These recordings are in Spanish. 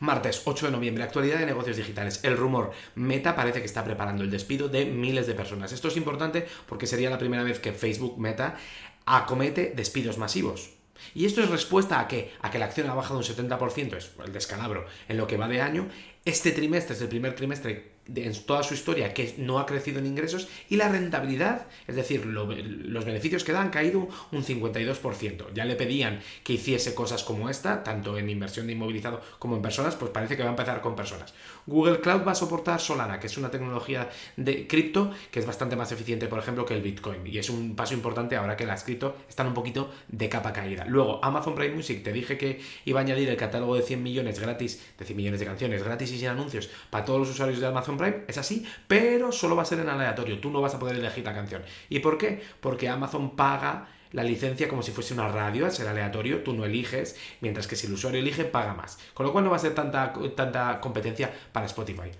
Martes 8 de noviembre, actualidad de negocios digitales. El rumor, Meta parece que está preparando el despido de miles de personas. Esto es importante porque sería la primera vez que Facebook Meta acomete despidos masivos. Y esto es respuesta a que, a que la acción ha bajado un 70%, es el descalabro, en lo que va de año. Este trimestre es el primer trimestre en toda su historia que no ha crecido en ingresos y la rentabilidad, es decir, los beneficios que dan han caído un 52%. Ya le pedían que hiciese cosas como esta, tanto en inversión de inmovilizado como en personas, pues parece que va a empezar con personas. Google Cloud va a soportar Solana, que es una tecnología de cripto que es bastante más eficiente, por ejemplo, que el Bitcoin. Y es un paso importante ahora que las cripto están un poquito de capa caída. Luego, Amazon Prime Music, te dije que iba a añadir el catálogo de 100 millones gratis, de 100 millones de canciones gratis y sin anuncios para todos los usuarios de Amazon Es así, pero solo va a ser en aleatorio, tú no vas a poder elegir la canción. ¿Y por qué? Porque Amazon paga la licencia como si fuese una radio, al ser aleatorio, tú no eliges, mientras que si el usuario elige, paga más. Con lo cual no va a ser tanta, tanta competencia para Spotify.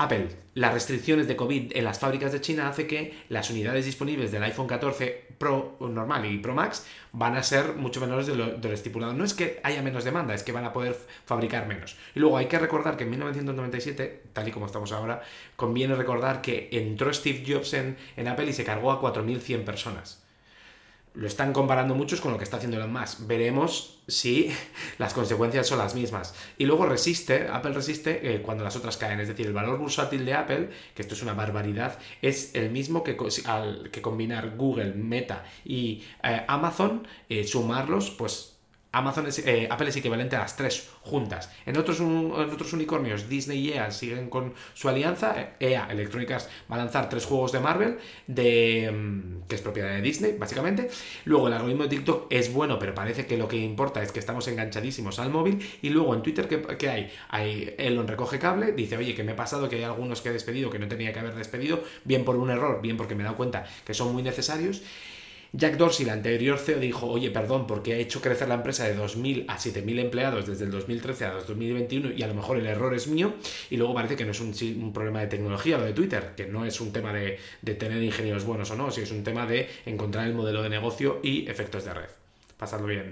Apple, las restricciones de COVID en las fábricas de China hace que las unidades disponibles del iPhone 14 Pro normal y Pro Max van a ser mucho menores de lo, estipulado. No es que haya menos demanda, es que van a poder fabricar menos. Y luego hay que recordar que en 1997, tal y como estamos ahora, conviene recordar que entró Steve Jobs en, en Apple y se cargó a 4.100 personas lo están comparando muchos con lo que está haciendo Elon Musk. Veremos si las consecuencias son las mismas. Y luego resiste, Apple resiste eh, cuando las otras caen. Es decir, el valor bursátil de Apple, que esto es una barbaridad, es el mismo que, que combinar Google, Meta y eh, Amazon, eh, sumarlos, pues Amazon es, eh, Apple es equivalente a las tres juntas. En otros, en otros unicornios, Disney y EA siguen con su alianza. EA, Electronic Arts, va a lanzar tres juegos de Marvel, de, mm, que es propiedad de Disney, básicamente. Luego, el algoritmo de TikTok es bueno, pero parece que lo que importa es que estamos enganchadísimos al móvil. Y luego en Twitter, ¿qué, hay? hay? Elon recoge cable, dice, oye, que me he pasado, que hay algunos que he despedido que no tenía que haber despedido, bien por un error, bien porque me he dado cuenta que son muy necesarios. Jack Dorsey, el anterior CEO, dijo, oye, perdón, porque ha hecho crecer la empresa de 2.000 a 7.000 empleados desde el 2013 a 2021 y a lo mejor el error es mío. Y luego parece que no es un, problema de tecnología lo de Twitter, que no es un tema de, de tener ingenieros buenos o no, sino es un tema de encontrar el modelo de negocio y efectos de red. Pasadlo bien.